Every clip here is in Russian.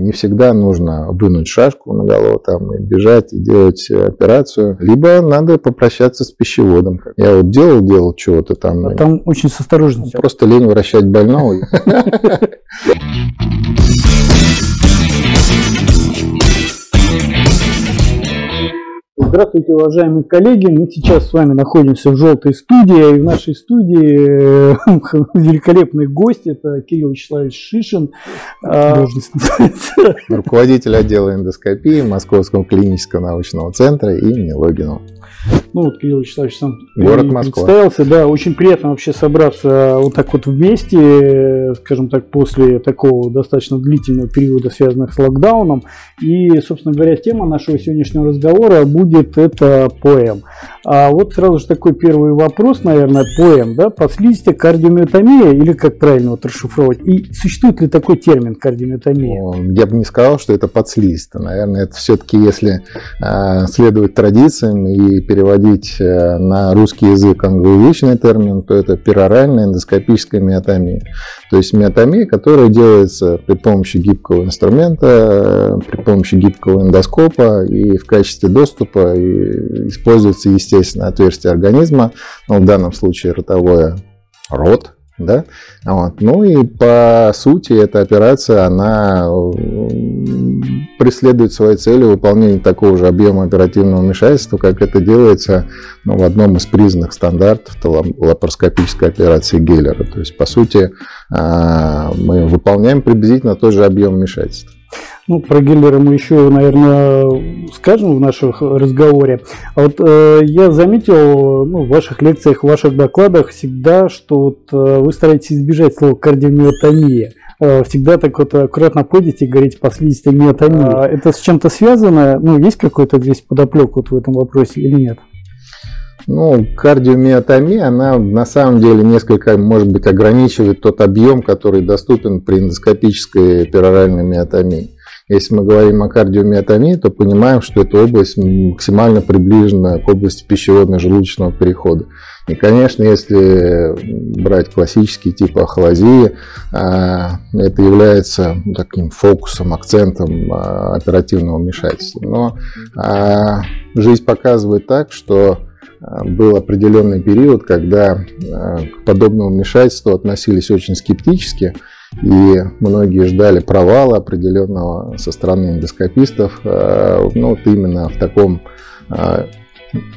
Не всегда нужно вынуть шашку на голову там, и бежать, и делать операцию. Либо надо попрощаться с пищеводом. Я вот делал, делал чего-то там. А там очень с осторожностью. Просто лень вращать больного. Здравствуйте, уважаемые коллеги. Мы сейчас с вами находимся в желтой студии. И в нашей студии э, великолепный гость. Это Кирилл Вячеславович Шишин. А, Руководитель отдела эндоскопии Московского клинического научного центра имени Логинова. Ну, вот Кирилл Вячеславович сам Город Москва. представился. Да, очень приятно вообще собраться вот так вот вместе, скажем так, после такого достаточно длительного периода, связанного с локдауном. И, собственно говоря, тема нашего сегодняшнего разговора будет это поэм. А вот сразу же такой первый вопрос, наверное, поэм, да, подслизистая кардиомиотомия или как правильно вот расшифровать? И существует ли такой термин кардиомиотомия? Я бы не сказал, что это подслизистая. Наверное, это все-таки, если э, следовать традициям и переводить э, на русский язык англоязычный термин, то это пероральная эндоскопическая миотомия. То есть миотомия, которая делается при помощи гибкого инструмента, э, при помощи гибкого эндоскопа и в качестве доступа используется, естественно, отверстие организма, ну, в данном случае ротовое рот, да? Вот. Ну и по сути эта операция, она преследует своей целью выполнение такого же объема оперативного вмешательства, как это делается ну, в одном из признанных стандартов лапароскопической операции Геллера. То есть, по сути, а, мы выполняем приблизительно тот же объем вмешательства. Ну, про Гиллера мы еще, наверное, скажем в наших разговоре. А вот э, я заметил ну, в ваших лекциях, в ваших докладах всегда, что вот, э, вы стараетесь избежать слова кардиомиотомия. Э, всегда так вот аккуратно ходите и говорите по слизистой миотомии. А это с чем-то связано? Ну, есть какой-то здесь подоплек вот в этом вопросе или нет? Ну, кардиомиотомия, она на самом деле несколько, может быть, ограничивает тот объем, который доступен при эндоскопической пероральной миотомии. Если мы говорим о кардиомиотомии, то понимаем, что эта область максимально приближена к области пищеводно-желудочного перехода. И, конечно, если брать классический тип ахлазии, а, это является таким фокусом, акцентом а, оперативного вмешательства. Но а, жизнь показывает так, что был определенный период, когда к подобному вмешательству относились очень скептически, и многие ждали провала определенного со стороны эндоскопистов, э, ну, вот именно в таком э,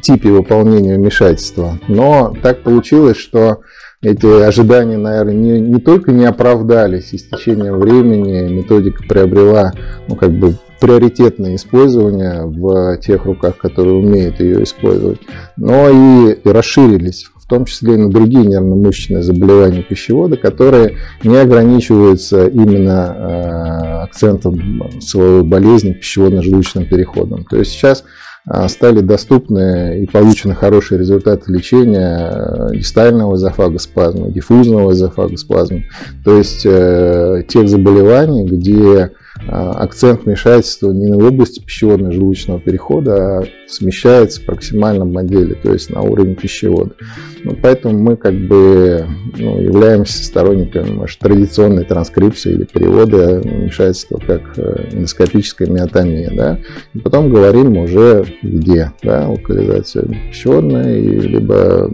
типе выполнения вмешательства. Но так получилось, что эти ожидания, наверное, не, не только не оправдались, и с течением времени методика приобрела ну, как бы приоритетное использование в тех руках, которые умеют ее использовать, но и, и расширились в том числе и на другие нервно-мышечные заболевания пищевода, которые не ограничиваются именно э, акцентом своей болезни пищеводно-желудочным переходом. То есть сейчас э, стали доступны и получены хорошие результаты лечения э, дистального эзофагоспазма, диффузного эзофагоспазма, то есть тех заболеваний, где акцент вмешательства не на области пищеводно-желудочного перехода, а смещается в проксимальном моделе, то есть на уровень пищевода. Ну, поэтому мы как бы ну, являемся сторонниками может, традиционной транскрипции или перевода вмешательства как э, эндоскопическая миотомия. Да? И потом говорим уже где, да, локализация пищеводная, либо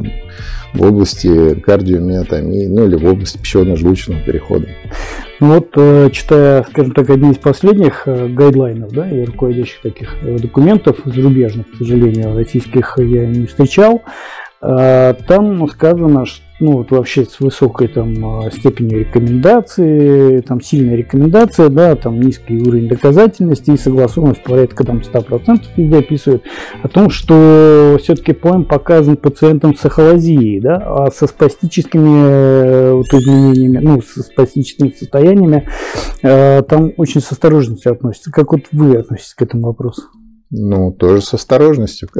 в области кардиомиотомии, ну или в области пищеводно-желудочного перехода. Ну вот, э, читая, скажем так, одни из последних э, гайдлайнов, да, и руководящих таких э, документов зарубежных, к сожалению, российских я не встречал, там сказано, что ну вот вообще с высокой там а, степенью рекомендации, там сильная рекомендация, да, там низкий уровень доказательности и согласованность порядка там 100% везде описывают о том, что все-таки поэм показан пациентам с ахолазией, да, а со спастическими э, вот, изменениями, ну, со спастическими состояниями э, там очень с осторожностью относятся. Как вот вы относитесь к этому вопросу? Ну, тоже с осторожностью.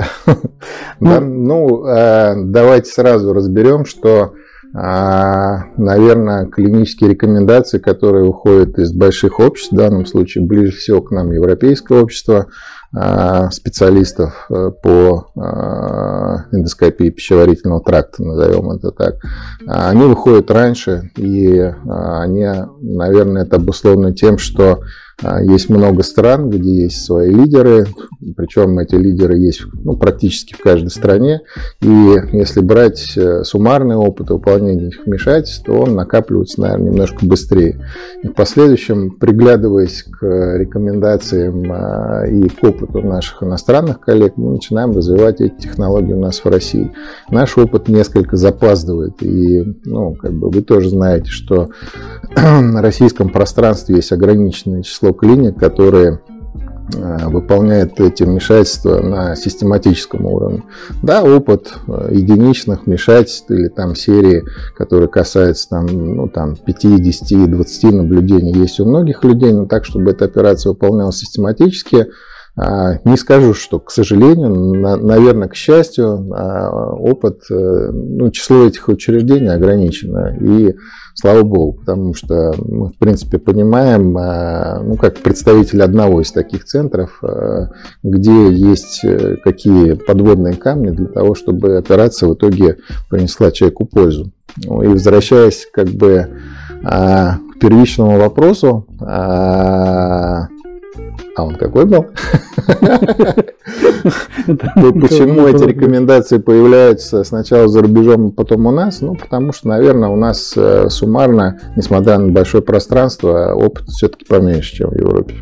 Ну, ну э, давайте сразу разберем, что, а, наверное, клинические рекомендации, которые уходят из больших обществ, в данном случае ближе всего к нам европейское общество, а, специалистов э, по а, эндоскопии пищеварительного тракта, назовем это так, они выходят раньше, и они, наверное, это обусловлено тем, что есть много стран, где есть свои лидеры, причем эти лидеры есть ну, практически в каждой стране. И если брать э, суммарный опыт выполнения этих вмешательств, то он накапливается, наверное, немножко быстрее. И в последующем, приглядываясь к рекомендациям а, и к опыту наших иностранных коллег, мы начинаем развивать эти технологии у нас в России. Наш опыт несколько запаздывает. И ну, как бы вы тоже знаете, что на российском пространстве есть ограниченное число число клиник, которые э, выполняет эти вмешательства на систематическом уровне. Да, опыт э, единичных вмешательств или там серии, которые касаются там, ну, там 5, 10, 20 наблюдений есть у многих людей, но так, чтобы эта операция выполнялась систематически, не скажу, что, к сожалению, наверное, к счастью, а, опыт, э, ну, число этих учреждений ограничено. И слава богу, потому что мы, в принципе, понимаем, а, ну, как представитель одного из таких центров, где есть э, какие подводные камни для того, чтобы операция в итоге принесла человеку пользу. Ну, и возвращаясь как бы к первичному вопросу, а он какой был? Почему эти рекомендации появляются сначала за рубежом, а потом у нас? Ну, потому что, наверное, у нас э, суммарно, несмотря на большое пространство, опыт все-таки поменьше, чем в Европе.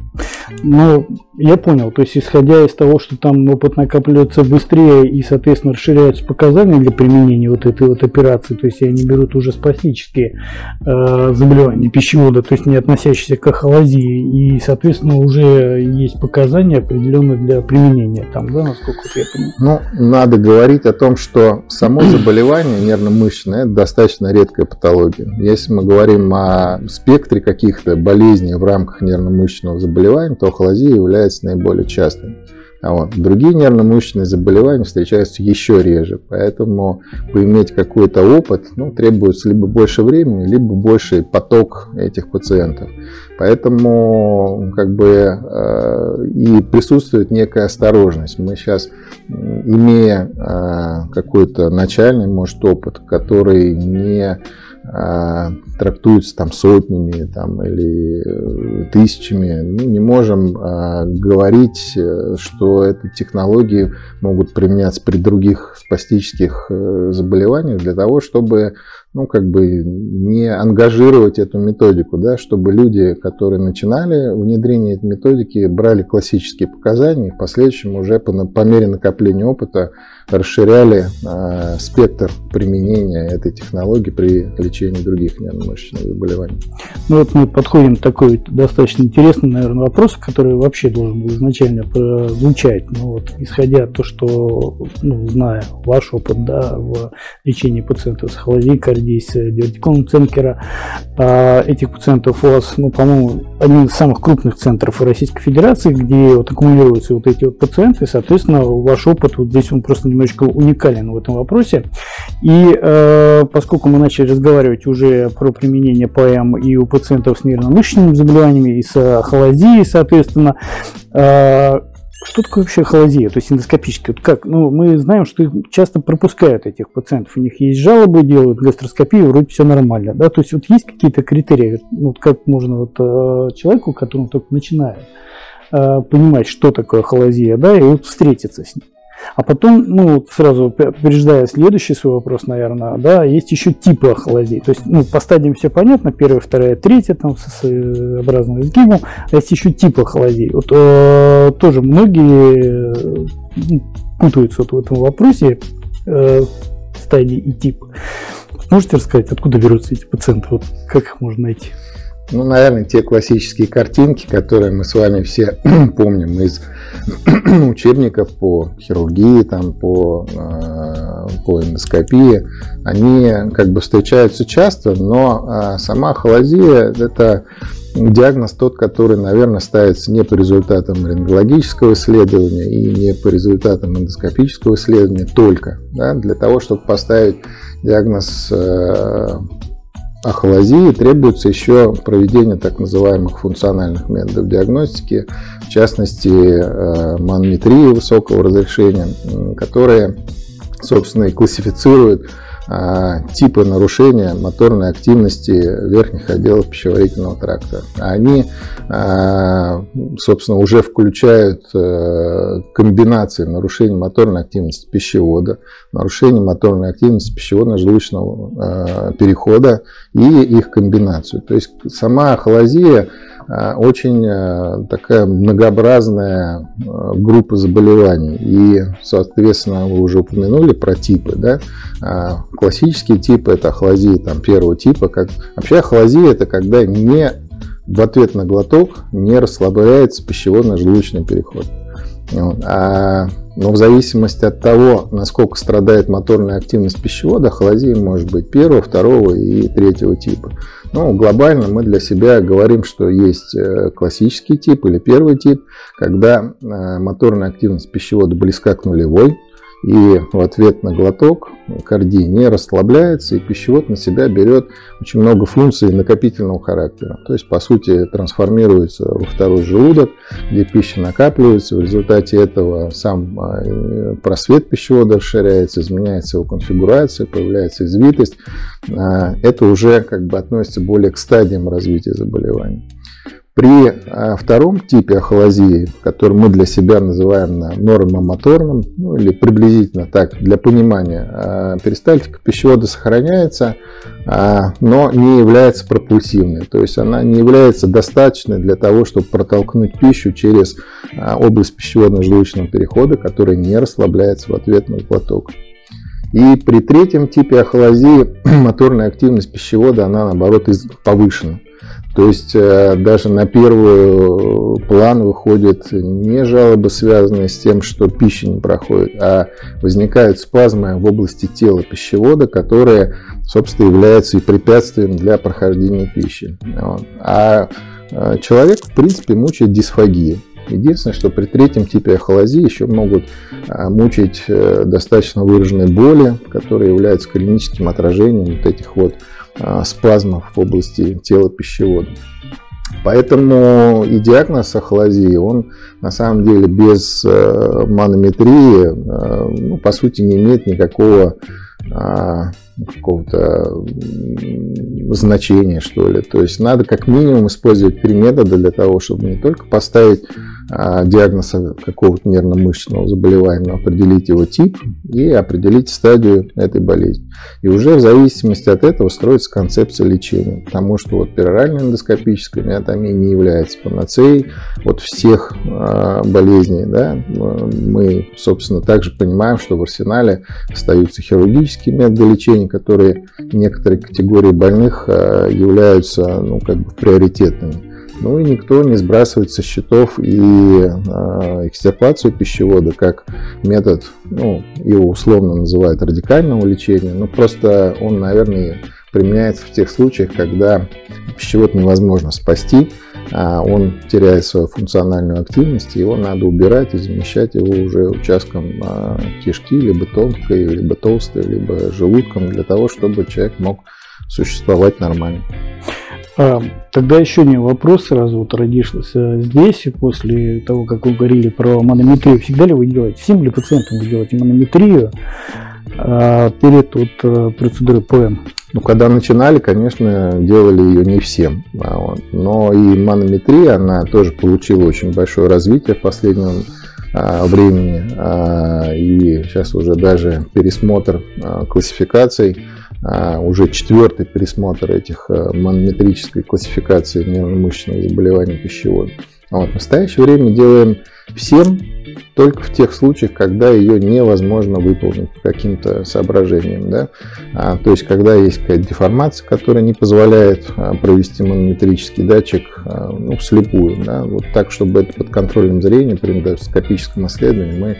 Ну, я понял. То есть, исходя из того, что там опыт накапливается быстрее и, соответственно, расширяются показания для применения вот этой вот операции, то есть они берут уже спастические э, заболевания пищевода, то есть не относящиеся к ахолазии, и, соответственно, уже есть показания определенные для применения там, да, насколько я понимаю? Ну, надо говорить о том, что само заболевание нервно-мышечное – это достаточно редкая патология. Если мы говорим о спектре каких-то болезней в рамках нервно-мышечного заболевания, то ахолазия является наиболее частым. А вот. Другие нервно-мышечные заболевания встречаются еще реже, поэтому поиметь какой-то опыт ну, требуется либо больше времени, либо больше поток этих пациентов. Поэтому как бы э, и присутствует некая осторожность. Мы сейчас, имея э, какой-то начальный, может, опыт, который не а, трактуются там сотнями там, или э, тысячами, ну, не можем а, говорить, э, что эти технологии могут применяться при других спастических э, заболеваниях для того, чтобы ну, как бы не ангажировать эту методику, да, чтобы люди, которые начинали внедрение этой методики, брали классические показания и в последующем уже по, по мере накопления опыта расширяли э, спектр применения этой технологии при лечении других нервно-мышечных заболеваний. Ну вот мы подходим к такой достаточно интересный, наверное, вопрос, который вообще должен был изначально звучать. Ну вот, исходя от того, что, ну, зная ваш опыт да, в лечении пациентов с холодильной кардией, с дивертиколом Ценкера, э, этих пациентов у вас, ну, по-моему, один из самых крупных центров Российской Федерации, где вот аккумулируются вот эти вот пациенты, соответственно, ваш опыт вот здесь он просто немножечко уникален в этом вопросе. И э, поскольку мы начали разговаривать уже про применение ПМ и у пациентов с нервно-мышечными заболеваниями, и с холодией, соответственно, э, что такое вообще холодия, то есть эндоскопическая? Вот как? Ну, мы знаем, что их часто пропускают этих пациентов. У них есть жалобы, делают гастроскопию, вроде все нормально. Да? То есть вот есть какие-то критерии, вот как можно вот, э, человеку, который только начинает, э, понимать, что такое холозия, да, и вот встретиться с ним. А потом, ну, сразу опереждая следующий свой вопрос, наверное, да, есть еще типы ахолазий. То есть, ну, по стадиям все понятно, первая, вторая, третья, там, с своеобразным изгибом, а есть еще типы ахолазий. Вот э, тоже многие э, путаются вот в этом вопросе э, стадии и тип. Можете рассказать, откуда берутся эти пациенты? Вот как их можно найти? Ну, наверное, те классические картинки, которые мы с вами все помним из учебников по хирургии, там, по, э, по эндоскопии, они как бы встречаются часто, но э, сама холозия – это диагноз тот, который, наверное, ставится не по результатам рентгенологического исследования и не по результатам эндоскопического исследования только, да, для того, чтобы поставить диагноз э, ахолазии требуется еще проведение так называемых функциональных методов диагностики, в частности, э, манометрии высокого разрешения, которые, собственно, и классифицируют типы нарушения моторной активности верхних отделов пищеварительного тракта. Они, а, собственно, уже включают э, комбинации нарушений моторной активности пищевода, нарушения моторной активности пищеводно-желудочного э, перехода и их комбинацию. То есть сама ахолазия Э, очень э, такая многообразная э, группа заболеваний. И, соответственно, вы уже упомянули про типы. Да? Классические типы – это ахлазия там, первого типа. Как... Вообще ахлазия – это когда не в ответ на глоток не расслабляется пищеводно-желудочный переход. Вот. А, но в зависимости от того, насколько страдает моторная активность пищевода, холодия может быть первого, второго и третьего типа. Ну, глобально мы для себя говорим, что есть э, классический тип или первый тип, когда э, моторная активность пищевода близка к нулевой, и в ответ на глоток кардий не расслабляется, и пищевод на себя берет очень много функций накопительного характера. То есть, по сути, трансформируется во второй желудок, где пища накапливается. В результате этого сам а, просвет пищевода расширяется, изменяется его конфигурация, появляется извитость. А, это уже как бы относится более к стадиям развития заболевания. При а, втором типе ахолазии, который мы для себя называем нормомоторным, ну, или приблизительно так, для понимания, а, перистальтика пищевода сохраняется, а, но не является пропульсивной. То есть она не является достаточной для того, чтобы протолкнуть пищу через область пищеводно-желудочного перехода, которая не расслабляется в ответ на глоток. И при третьем типе ахолазии моторная активность пищевода, она наоборот повышена. То есть э, даже на первый план выходят не жалобы, связанные с тем, что пища не проходит, а возникают спазмы в области тела пищевода, которые, собственно, являются и препятствием для прохождения пищи. А э, человек, в принципе, мучает дисфагия. Единственное, что при третьем типе ахолазии еще могут э, мучить достаточно выраженные боли, которые являются клиническим отражением вот этих вот спазмов в области тела пищевода. Поэтому и диагноз ахолазии, он на самом деле без э, манометрии, э, ну, по сути, не имеет никакого а, какого-то значения, что ли. То есть надо как минимум использовать три метода для того, чтобы не только поставить а, диагноз какого-то нервно-мышечного заболевания, определить его тип и определить стадию этой болезни. И уже в зависимости от этого строится концепция лечения. Потому что вот пероральная эндоскопическая миотомия не является панацеей от всех а, болезней. Да? Мы, собственно, также понимаем, что в арсенале остаются хирургические методы лечения, которые некоторые категории больных а, являются ну, как бы приоритетными. Ну и никто не сбрасывает со счетов и э, экстирпацию пищевода как метод, ну, его условно называют радикального лечения, но просто он, наверное, применяется в тех случаях, когда пищевод невозможно спасти, а он теряет свою функциональную активность, его надо убирать и замещать его уже участком а, кишки, либо тонкой, либо толстой, либо желудком, для того, чтобы человек мог существовать нормально. А, тогда еще один вопрос сразу вот родился здесь, после того, как вы говорили про манометрию. Всегда ли вы делаете, всем ли пациентам вы делаете манометрию перед вот, э, процедурой ПМ? Ну, когда начинали, конечно, делали ее не всем. А. Но и манометрия, она тоже получила очень большое развитие в последнем а, времени. А, и сейчас уже даже пересмотр а, классификаций а, уже четвертый пересмотр этих э, манометрической классификации нервно-мышечных заболеваний пищевода. А вот в настоящее время делаем всем только в тех случаях, когда ее невозможно выполнить по каким-то соображениям. Да? А, то есть, когда есть какая-то деформация, которая не позволяет а, провести манометрический датчик а, ну, вслепую. Да? Вот так, чтобы это под контролем зрения при эндоскопическом исследовании мы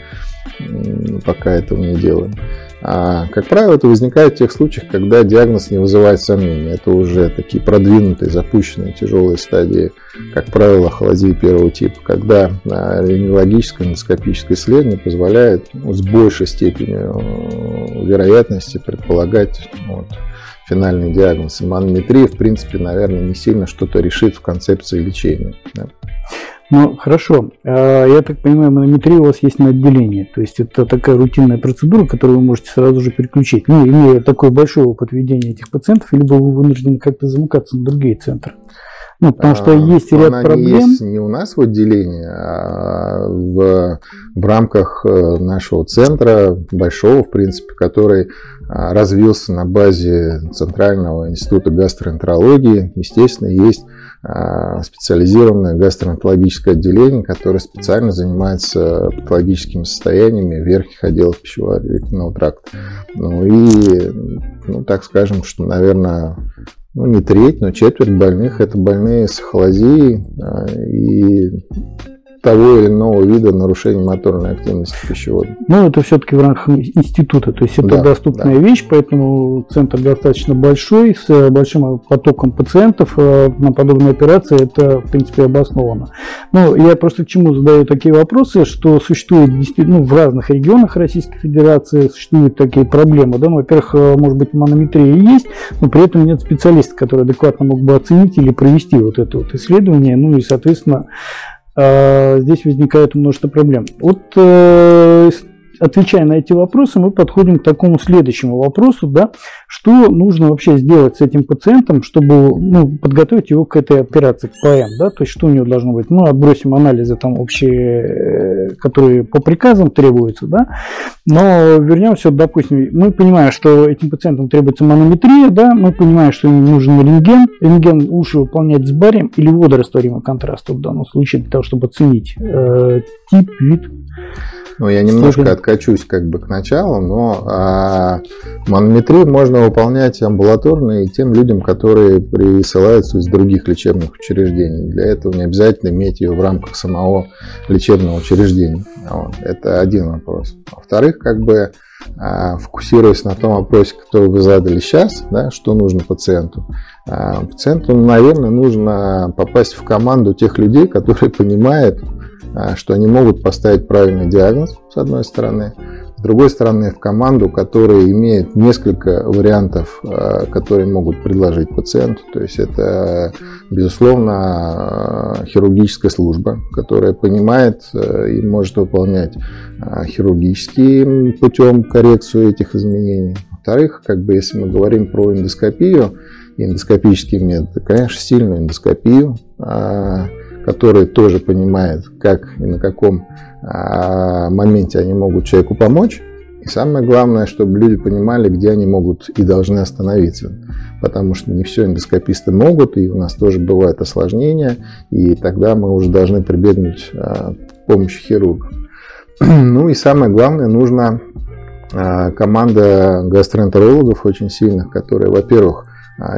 пока этого не делаем. А, как правило, это возникает в тех случаях, когда диагноз не вызывает сомнений. Это уже такие продвинутые, запущенные тяжелые стадии, как правило, холодии первого типа, когда а, рентгенологическое эндоскопическое исследование позволяет ну, с большей степенью э, вероятности предполагать вот, финальный диагноз. И манометрия, в принципе, наверное, не сильно что-то решит в концепции лечения. Да. Ну, хорошо. А, я так понимаю, манометрия у вас есть на отделении. То есть это такая рутинная процедура, которую вы можете сразу же переключить. Ну, имея такой большой опыт ведения этих пациентов, либо вы вынуждены как-то замыкаться на другие центры. Ну, потому что а, есть ряд она проблем. Есть не у нас в отделении, а в, в рамках э, нашего центра, большого, в принципе, который а, развился на базе Центрального института гастроэнтерологии. Естественно, есть специализированное гастроэнтерологическое отделение, которое специально занимается патологическими состояниями верхних отделов пищеварительного тракта. Ну и, ну, так скажем, что, наверное, ну, не треть, но четверть больных – это больные с ахолазией а, и того или иного вида нарушения моторной активности пищевода. Ну, это все-таки в рамках института, то есть это да, доступная да. вещь, поэтому центр достаточно большой, с большим потоком пациентов э, на подобные операции это, в принципе, обосновано. Ну, я просто к чему задаю такие вопросы, что существует ну, в разных регионах Российской Федерации существуют такие проблемы. Да? Ну, во-первых, э, может быть, манометрия есть, но при этом нет специалиста, который адекватно мог бы оценить или провести вот это вот исследование, ну и, соответственно, здесь возникает множество проблем. Вот э, отвечая на эти вопросы, мы подходим к такому следующему вопросу, да, что нужно вообще сделать с этим пациентом, чтобы ну, подготовить его к этой операции, к ПМ, да, то есть что у него должно быть. Мы отбросим анализы там общие, э, которые по приказам требуются, да, но вернемся, допустим, мы понимаем, что этим пациентам требуется манометрия, да, мы понимаем, что им нужен рентген, рентген лучше выполнять с барием или водорастворимый контраст в данном случае для того, чтобы оценить э, тип, вид ну, я немножко Слушай. откачусь как бы к началу, но а, манометрию можно выполнять амбулаторно и тем людям, которые присылаются из других лечебных учреждений. Для этого не обязательно иметь ее в рамках самого лечебного учреждения. Вот. Это один вопрос. Во-вторых, как бы а, фокусируясь на том вопросе, который вы задали сейчас, да, что нужно пациенту. А, пациенту, наверное, нужно попасть в команду тех людей, которые понимают, что они могут поставить правильный диагноз, с одной стороны. С другой стороны, в команду, которая имеет несколько вариантов, а, которые могут предложить пациенту. То есть это, безусловно, хирургическая служба, которая понимает и может выполнять а, хирургическим путем коррекцию этих изменений. Во-вторых, как бы если мы говорим про эндоскопию, эндоскопические методы, конечно, сильную эндоскопию, который тоже понимает, как и на каком а, моменте они могут человеку помочь. И самое главное, чтобы люди понимали, где они могут и должны остановиться. Потому что не все эндоскописты могут, и у нас тоже бывают осложнения, и тогда мы уже должны прибегнуть а, к помощи хирурга. Ну и самое главное, нужна а, команда гастроэнтерологов очень сильных, которые, во-первых,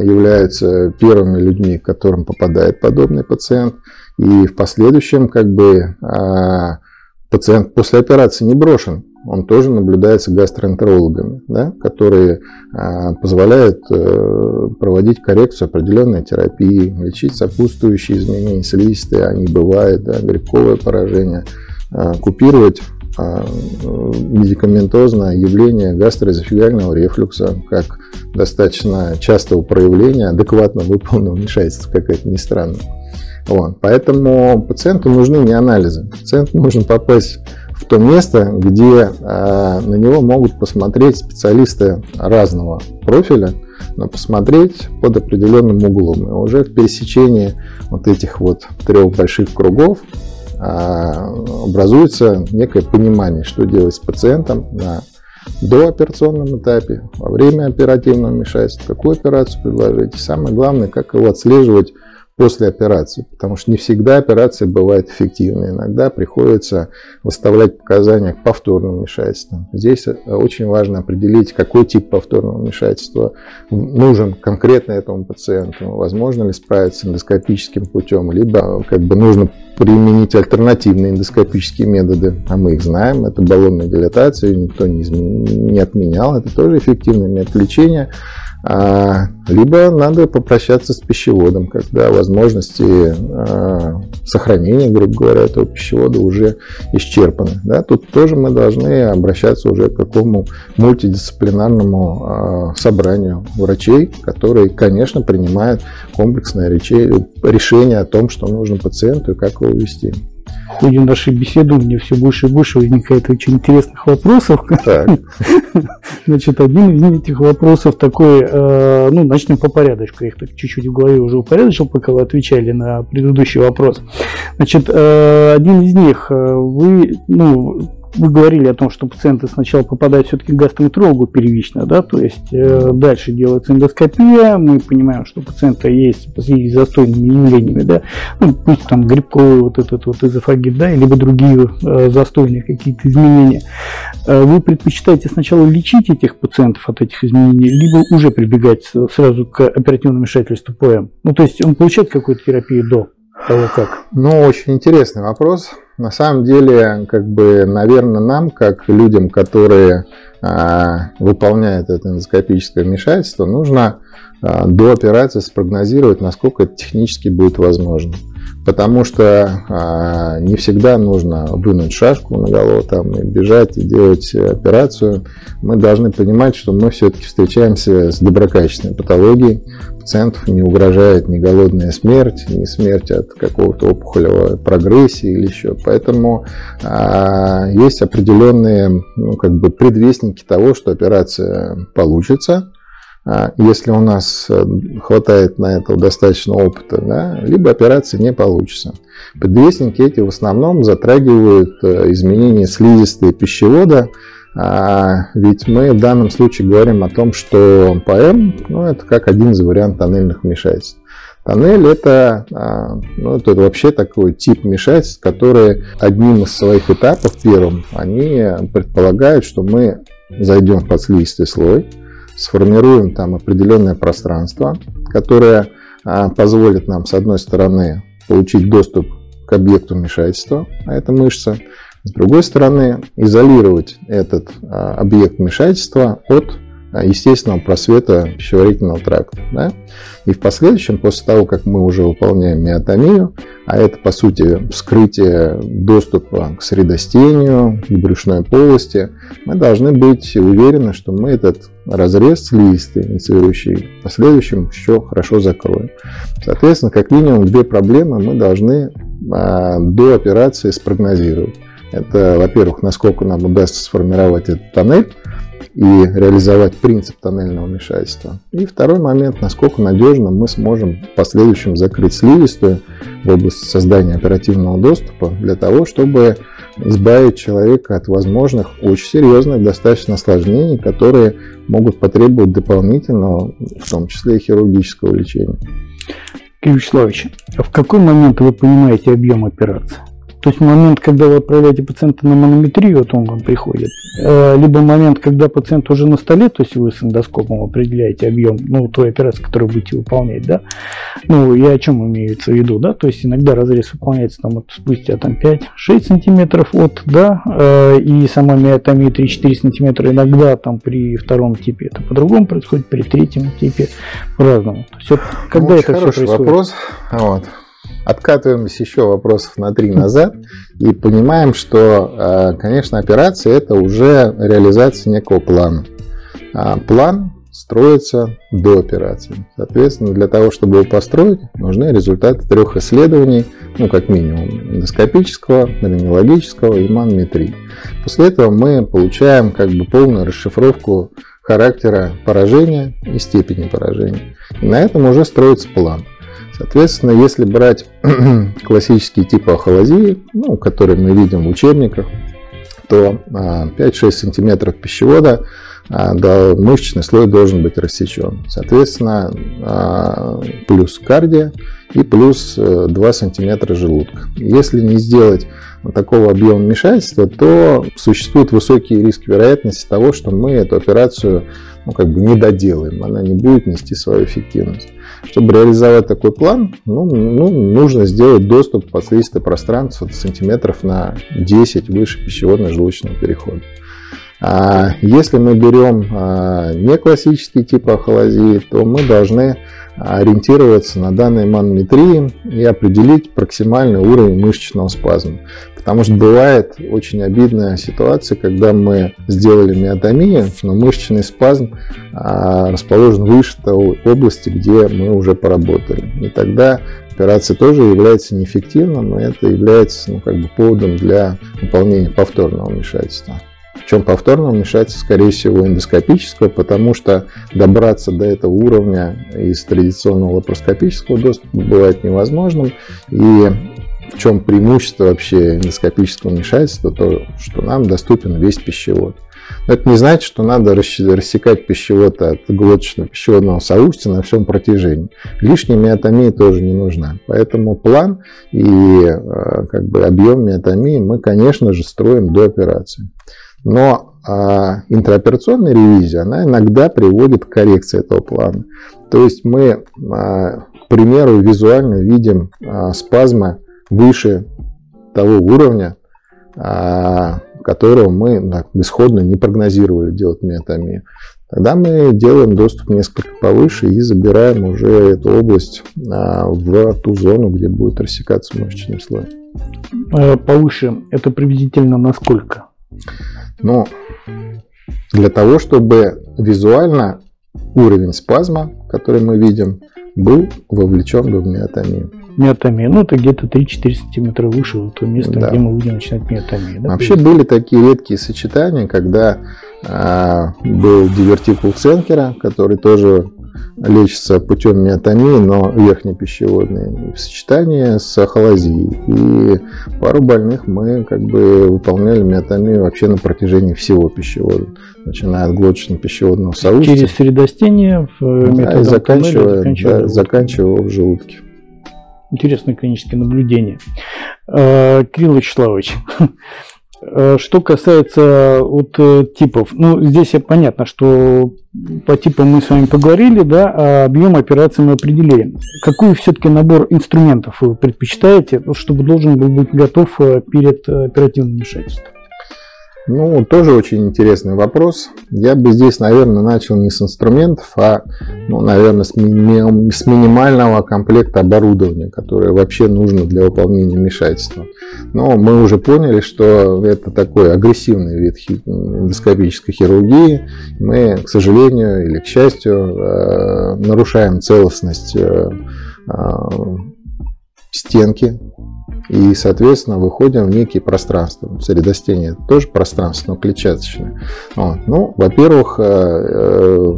являются первыми людьми, к которым попадает подобный пациент, и в последующем как бы а, пациент после операции не брошен. Он тоже наблюдается гастроэнтерологами, да, которые а, позволяют э, проводить коррекцию определенной терапии, лечить сопутствующие изменения слизистой, они бывают, да, грибковое поражение, а, купировать медикаментозное явление гастроэзофигального рефлюкса как достаточно частого проявления адекватно выполненного вмешательства, как это ни странно. Вот. Поэтому пациенту нужны не анализы. Пациенту нужно попасть в то место, где э, на него могут посмотреть специалисты разного профиля, но посмотреть под определенным углом. И уже в пересечении вот этих вот трех больших кругов э, образуется некое понимание, что делать с пациентом на дооперационном этапе, во время оперативного вмешательства, какую операцию предложить. И самое главное, как его отслеживать после операции, потому что не всегда операция бывает эффективной. Иногда приходится выставлять показания к повторному вмешательству. Здесь э, очень важно определить, какой тип повторного вмешательства нужен конкретно этому пациенту. Возможно ли справиться эндоскопическим путем, либо как бы нужно применить альтернативные эндоскопические методы, а мы их знаем, это баллонная дилатация, никто не, измен... не отменял, это тоже эффективный метод лечения А, либо надо попрощаться с пищеводом, когда возможности а, сохранения, грубо говоря, этого пищевода уже исчерпаны. Да? Тут тоже мы должны обращаться уже к какому мультидисциплинарному а, собранию врачей, которые, конечно, принимают комплексное решение о том, что нужно пациенту и как его вести в ходе нашей беседы мне все больше и больше возникает очень интересных вопросов. Так. Значит, один из этих вопросов такой, э, ну, начнем по порядочку. Я их так чуть-чуть в голове уже упорядочил, пока вы отвечали на предыдущий вопрос. Значит, э, один из них, э, вы, ну, вы говорили о том, что пациенты сначала попадают все-таки к гастроэнтерологу первично, да, то есть э, дальше делается эндоскопия, мы понимаем, что у пациента есть с застойными явлениями, да, ну, пусть там грибковый вот этот вот эзофагит, да, либо другие э, застойные какие-то изменения. Э, вы предпочитаете сначала лечить этих пациентов от этих изменений, либо уже прибегать сразу к оперативному вмешательству ПМ? Ну, то есть он получает какую-то терапию до того, как? Ну, очень интересный вопрос. На самом деле, как бы, наверное, нам, как людям, которые а, выполняют это эндоскопическое вмешательство, нужно а, до операции спрогнозировать, насколько это технически будет возможно. Потому что а, не всегда нужно вынуть шашку на голову там, и бежать и делать операцию. Мы должны понимать, что мы все-таки встречаемся с доброкачественной патологией, пациентов не угрожает ни голодная смерть, ни смерть от какого-то опухолевой прогрессии или еще. Поэтому а, есть определенные ну, как бы предвестники того, что операция получится. А, если у нас э, хватает на это достаточно опыта, да, либо операция не получится. Предвестники эти в основном затрагивают э, изменения слизистой пищевода, а, ведь мы в данном случае говорим о том, что ПМ ну, это как один из вариантов тоннельных вмешательств. Тоннель это, а, ну, это вообще такой тип вмешательств, который одним из своих этапов, первым, они предполагают, что мы зайдем в подслизистый слой, сформируем там определенное пространство, которое а, позволит нам, с одной стороны, получить доступ к объекту вмешательства, а это мышца, с другой стороны, изолировать этот а, объект вмешательства от естественного просвета пищеварительного тракта. Да? И в последующем, после того, как мы уже выполняем миотомию, а это, по сути, вскрытие доступа к средостению, к брюшной полости, мы должны быть уверены, что мы этот разрез слизистый, инициирующий, в последующем еще хорошо закроем. Соответственно, как минимум две проблемы мы должны а, до операции спрогнозировать. Это, во-первых, насколько нам удастся сформировать этот тоннель и реализовать принцип тоннельного вмешательства. И второй момент, насколько надежно мы сможем в последующем закрыть слизистую в области создания оперативного доступа для того, чтобы избавить человека от возможных очень серьезных достаточно осложнений, которые могут потребовать дополнительного, в том числе и хирургического лечения. Кирилл Вячеславович, а в какой момент вы понимаете объем операции? То есть момент, когда вы отправляете пациента на манометрию, вот он вам приходит, э, либо момент, когда пациент уже на столе, то есть вы с эндоскопом определяете объем, ну, той операции, которую будете выполнять, да. Ну, я о чем имеется в виду, да, то есть иногда разрез выполняется там вот спустя там 5-6 сантиметров от, да, э, и сама миотомия 3-4 сантиметра иногда там при втором типе это по-другому происходит, при третьем типе по-разному. То есть, вот, когда ну, это все происходит? вопрос. Вот откатываемся еще вопросов на три назад и понимаем, что, э, конечно, операция это уже реализация некого плана. А план строится до операции. Соответственно, для того, чтобы его построить, нужны результаты трех исследований, ну, как минимум, эндоскопического, рентгенологического и манометрии. После этого мы получаем как бы полную расшифровку характера поражения и степени поражения. И на этом уже строится план. Соответственно, если брать классические типы ахолазии, ну, которые мы видим в учебниках, то 5-6 а, сантиметров пищевода да, мышечный слой должен быть рассечен. Соответственно, а, плюс кардия и плюс 2 э, сантиметра желудка. Если не сделать такого объема вмешательства, то существует высокий риск вероятности того, что мы эту операцию ну, как бы не доделаем, она не будет нести свою эффективность. Чтобы реализовать такой план, ну, ну, нужно сделать доступ в подслизистое пространство сантиметров на 10 выше пищеводно-желудочного перехода. А если мы берем а, не классический тип ахолазии, то мы должны ориентироваться на данные манометрии и определить проксимальный уровень мышечного спазма. Потому что бывает очень обидная ситуация, когда мы сделали миотомию, но мышечный спазм а, расположен выше той области, где мы уже поработали. И тогда операция тоже является неэффективным, и это является ну, как бы поводом для выполнения повторного вмешательства. Причем повторного вмешательства, скорее всего, эндоскопического, потому что добраться до этого уровня из традиционного лапароскопического доступа бывает невозможным. И в чем преимущество вообще эндоскопического вмешательства, то что нам доступен весь пищевод. Но это не значит, что надо рассекать пищевод от глоточно-пищеводного соустья на всем протяжении. Лишняя миотомия тоже не нужна. Поэтому план и э, как бы, объем миотомии мы, конечно же, строим до операции. Но а, интраоперационная ревизия, она иногда приводит к коррекции этого плана. То есть мы, а, к примеру, визуально видим а, спазмы выше того уровня, а, которого мы так, исходно не прогнозировали делать миотомию. Тогда мы делаем доступ несколько повыше и забираем уже эту область а, в ту зону, где будет рассекаться мышечный слой. Э, повыше это приблизительно насколько? Ну, для того, чтобы визуально уровень спазма, который мы видим, был вовлечен в миотомию. Миотомия, ну это где-то 3-4 сантиметра выше вот то место, да. где мы будем начинать миотомию. Да? Вообще были такие редкие сочетания, когда а, был дивертикул Ценкера, который тоже лечится путем миотомии, но верхнепищеводной, в сочетании с ахолазией. И пару больных мы как бы выполняли миотомию вообще на протяжении всего пищевода, начиная от глоточно-пищеводного соустья. Через средостение в да, и заканчивая, заканчивая, да, заканчивая в желудке. Интересное клиническое наблюдение. Э, Кирилл Вячеславович, Э, что касается вот э, типов, ну здесь понятно, что по типам мы с вами поговорили, да, а объем операции мы определили. Какой все-таки набор инструментов вы предпочитаете, чтобы должен был быть готов э, перед оперативным вмешательством? Ну, тоже очень интересный вопрос. Я бы здесь, наверное, начал не с инструментов, а, ну, наверное, с, ми- с минимального комплекта оборудования, которое вообще нужно для выполнения вмешательства. Но мы уже поняли, что это такой агрессивный вид эндоскопической хирургии. Мы, к сожалению или к счастью, э, нарушаем целостность э, э, стенки и, соответственно, выходим в некие пространства. Средостение тоже пространство, но клетчаточное. Вот. Ну, во-первых, э, э,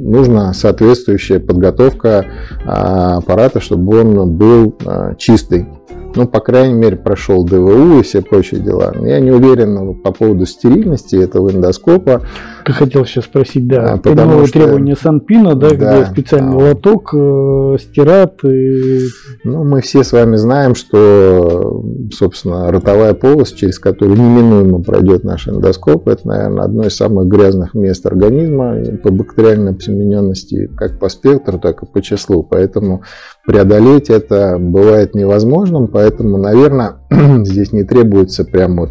нужна соответствующая подготовка а, аппарата, чтобы он был а, чистый ну, по крайней мере, прошел ДВУ и все прочие дела. Я не уверен по поводу стерильности этого эндоскопа. Ты хотел сейчас спросить, да, а, потому новые что... требования Санпина, да, да, где специальный да. лоток э, стират. И... Ну, мы все с вами знаем, что, собственно, ротовая полость, через которую неминуемо пройдет наш эндоскоп, это, наверное, одно из самых грязных мест организма по бактериальной обсемененности, как по спектру, так и по числу. Поэтому преодолеть это бывает невозможным, поэтому, наверное, здесь не требуется прям вот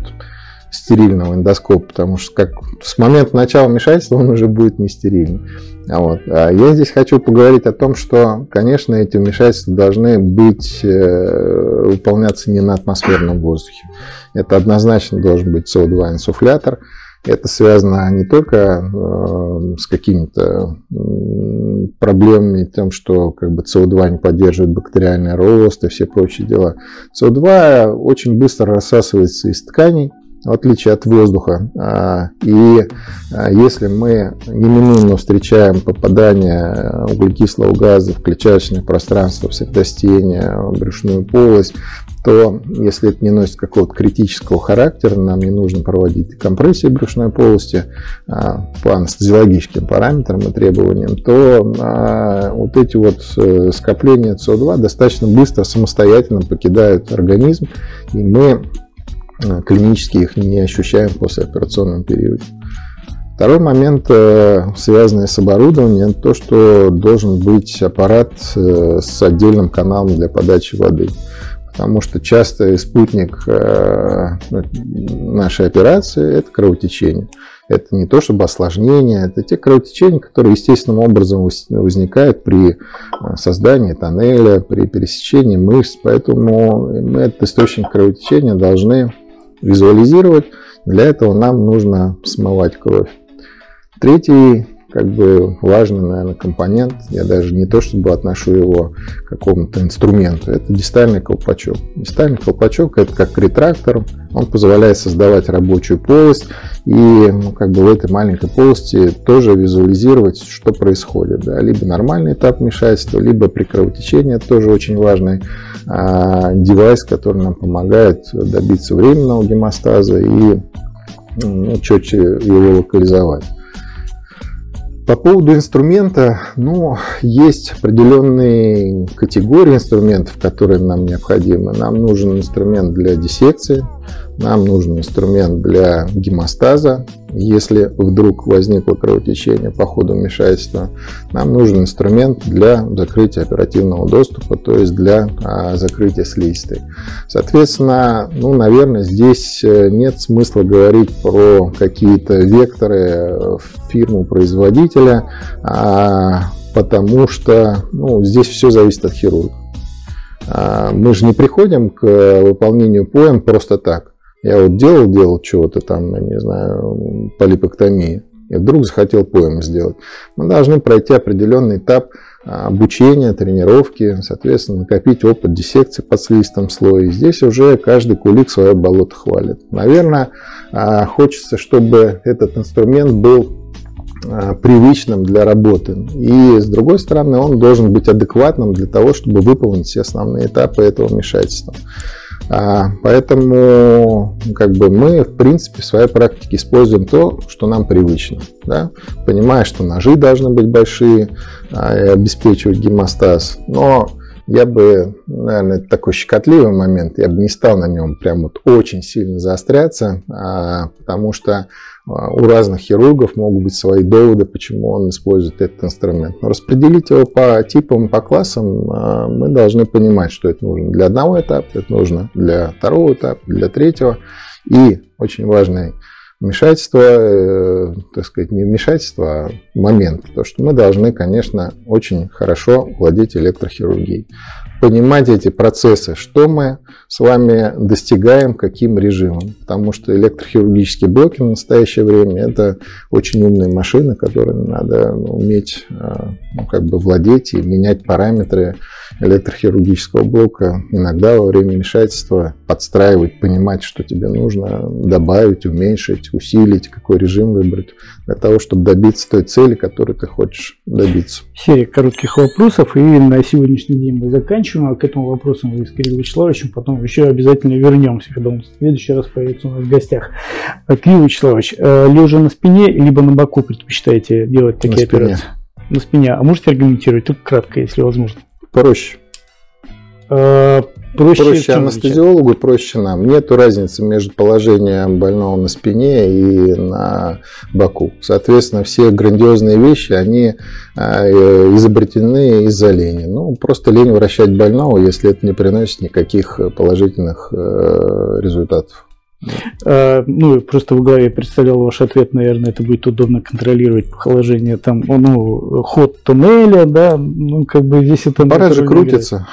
стерильного эндоскопа, потому что как с момента начала вмешательства он уже будет не стерильный. А вот. А я здесь хочу поговорить о том, что, конечно, эти вмешательства должны быть, э, выполняться не на атмосферном воздухе. Это однозначно должен быть СО2 инсуфлятор. Это связано не только э, с какими-то проблемами, тем, что как бы СО2 не поддерживает бактериальный рост и все прочие дела. СО2 очень быстро рассасывается из тканей, в отличие от воздуха. А, и а, если мы неминуемо встречаем попадание углекислого газа в клетчаточное пространство, в светостение, в брюшную полость, то если это не носит какого-то критического характера, нам не нужно проводить компрессию брюшной полости а, по анестезиологическим параметрам и требованиям, то вот эти вот э, скопления СО2 достаточно быстро самостоятельно покидают организм, и мы э, клинически их не ощущаем после операционного периода. Второй момент, э, связанный с оборудованием, то, что должен быть аппарат с отдельным каналом для подачи воды потому что часто спутник э, ну, нашей операции – это кровотечение. Это не то чтобы осложнения, это те кровотечения, которые естественным образом возникают при создании тоннеля, при пересечении мышц. Поэтому мы этот источник кровотечения должны визуализировать. Для этого нам нужно смывать кровь. Третий как бы важный, наверное, компонент. Я даже не то чтобы отношу его к какому-то инструменту. Это дистальный колпачок. Дистальный колпачок это как ретрактор. Он позволяет создавать рабочую полость и ну, как бы в этой маленькой полости тоже визуализировать, что происходит. Да? Либо нормальный этап вмешательства, либо при кровотечении. Это тоже очень важный а, девайс, который нам помогает добиться временного гемостаза и ну, четче его локализовать. По поводу инструмента, ну, есть определенные категории инструментов, которые нам необходимы. Нам нужен инструмент для диссекции, нам нужен инструмент для гемостаза, если вдруг возникло кровотечение по ходу вмешательства. Нам нужен инструмент для закрытия оперативного доступа, то есть для а, закрытия слизистой. Соответственно, ну, наверное, здесь э, нет смысла говорить про какие-то векторы фирму-производителя, а, потому что ну, здесь все зависит от хирурга. А, мы же не приходим к выполнению поэм просто так. Я вот делал, делал чего-то там, не знаю, полипоктомии, и вдруг захотел поэм сделать. Мы должны пройти определенный этап а, обучения, тренировки, соответственно, накопить опыт диссекции под слизистым слоем. Здесь уже каждый кулик свое болото хвалит. Наверное, а, хочется, чтобы этот инструмент был а, привычным для работы. И с другой стороны, он должен быть адекватным для того, чтобы выполнить все основные этапы этого вмешательства. А, поэтому как бы мы, в принципе, в своей практике используем то, что нам привычно. Да? Понимая, что ножи должны быть большие а, и обеспечивать гемостаз. Но я бы, наверное, это такой щекотливый момент, я бы не стал на нем прям вот очень сильно заостряться, а, потому что а, у разных хирургов могут быть свои доводы, почему он использует этот инструмент. Но распределить его по типам, по классам а, мы должны понимать, что это нужно для одного этапа, это нужно для второго этапа, для третьего. И очень важный вмешательство, э, так сказать, не вмешательство, а момент. То, что мы должны, конечно, очень хорошо владеть электрохирургией. Понимать эти процессы, что мы с вами достигаем, каким режимом. Потому что электрохирургические блоки в настоящее время это очень умные машины, которыми надо уметь э, ну, как бы владеть и менять параметры электрохирургического блока. Иногда во время вмешательства подстраивать, понимать, что тебе нужно, добавить, уменьшить, усилить, какой режим выбрать, для того, чтобы добиться той цели, которую ты хочешь добиться. Серия коротких вопросов, и на сегодняшний день мы заканчиваем, а к этому вопросу мы с Кириллом Вячеславовичем потом еще обязательно вернемся, когда он в следующий раз появится у нас в гостях. А, Кирилл Вячеславович, э, лежа на спине, либо на боку предпочитаете делать такие на операции? На спине. А можете аргументировать? Тут кратко, если возможно. Проще. Проще, проще анестезиологу, проще нам. Нет разницы между положением больного на спине и на боку. Соответственно, все грандиозные вещи, они э, изобретены из-за лени. Ну, просто лень вращать больного, если это не приносит никаких положительных э, результатов. Ну, просто в голове представлял ваш ответ, наверное, это будет удобно контролировать положение там, ну, ход туннеля, да, ну, как бы здесь это... Аппарат же крутится.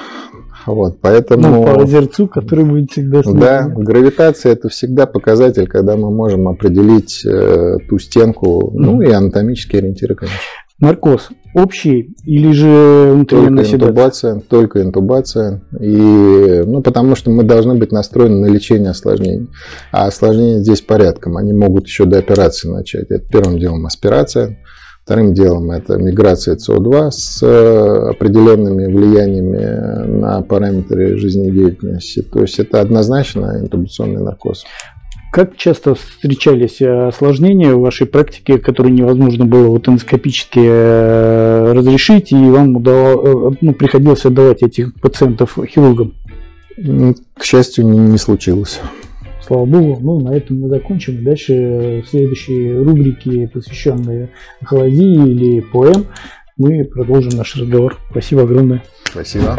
Вот, поэтому... Ну, по озерцу, который будет всегда снизу. Да, гравитация это всегда показатель, когда мы можем определить э, ту стенку, ну и анатомические ориентиры, конечно. Наркоз общий или же внутренняя только интубация, только интубация. И, ну, потому что мы должны быть настроены на лечение осложнений. А осложнения здесь порядком. Они могут еще до операции начать. Это первым делом аспирация. Вторым делом это миграция СО2 с э, определенными влияниями на параметры жизнедеятельности. То есть это однозначно интубационный наркоз. Как часто встречались э, осложнения в вашей практике, которые невозможно было вот эндоскопически э, разрешить, и вам удавалось, ну, приходилось отдавать этих пациентов хирургам? К счастью, не, не случилось. Слава богу. Ну, на этом мы закончим. Дальше в следующей рубрике, посвященной эхолозии или поэм, мы продолжим наш разговор. Спасибо огромное. Спасибо.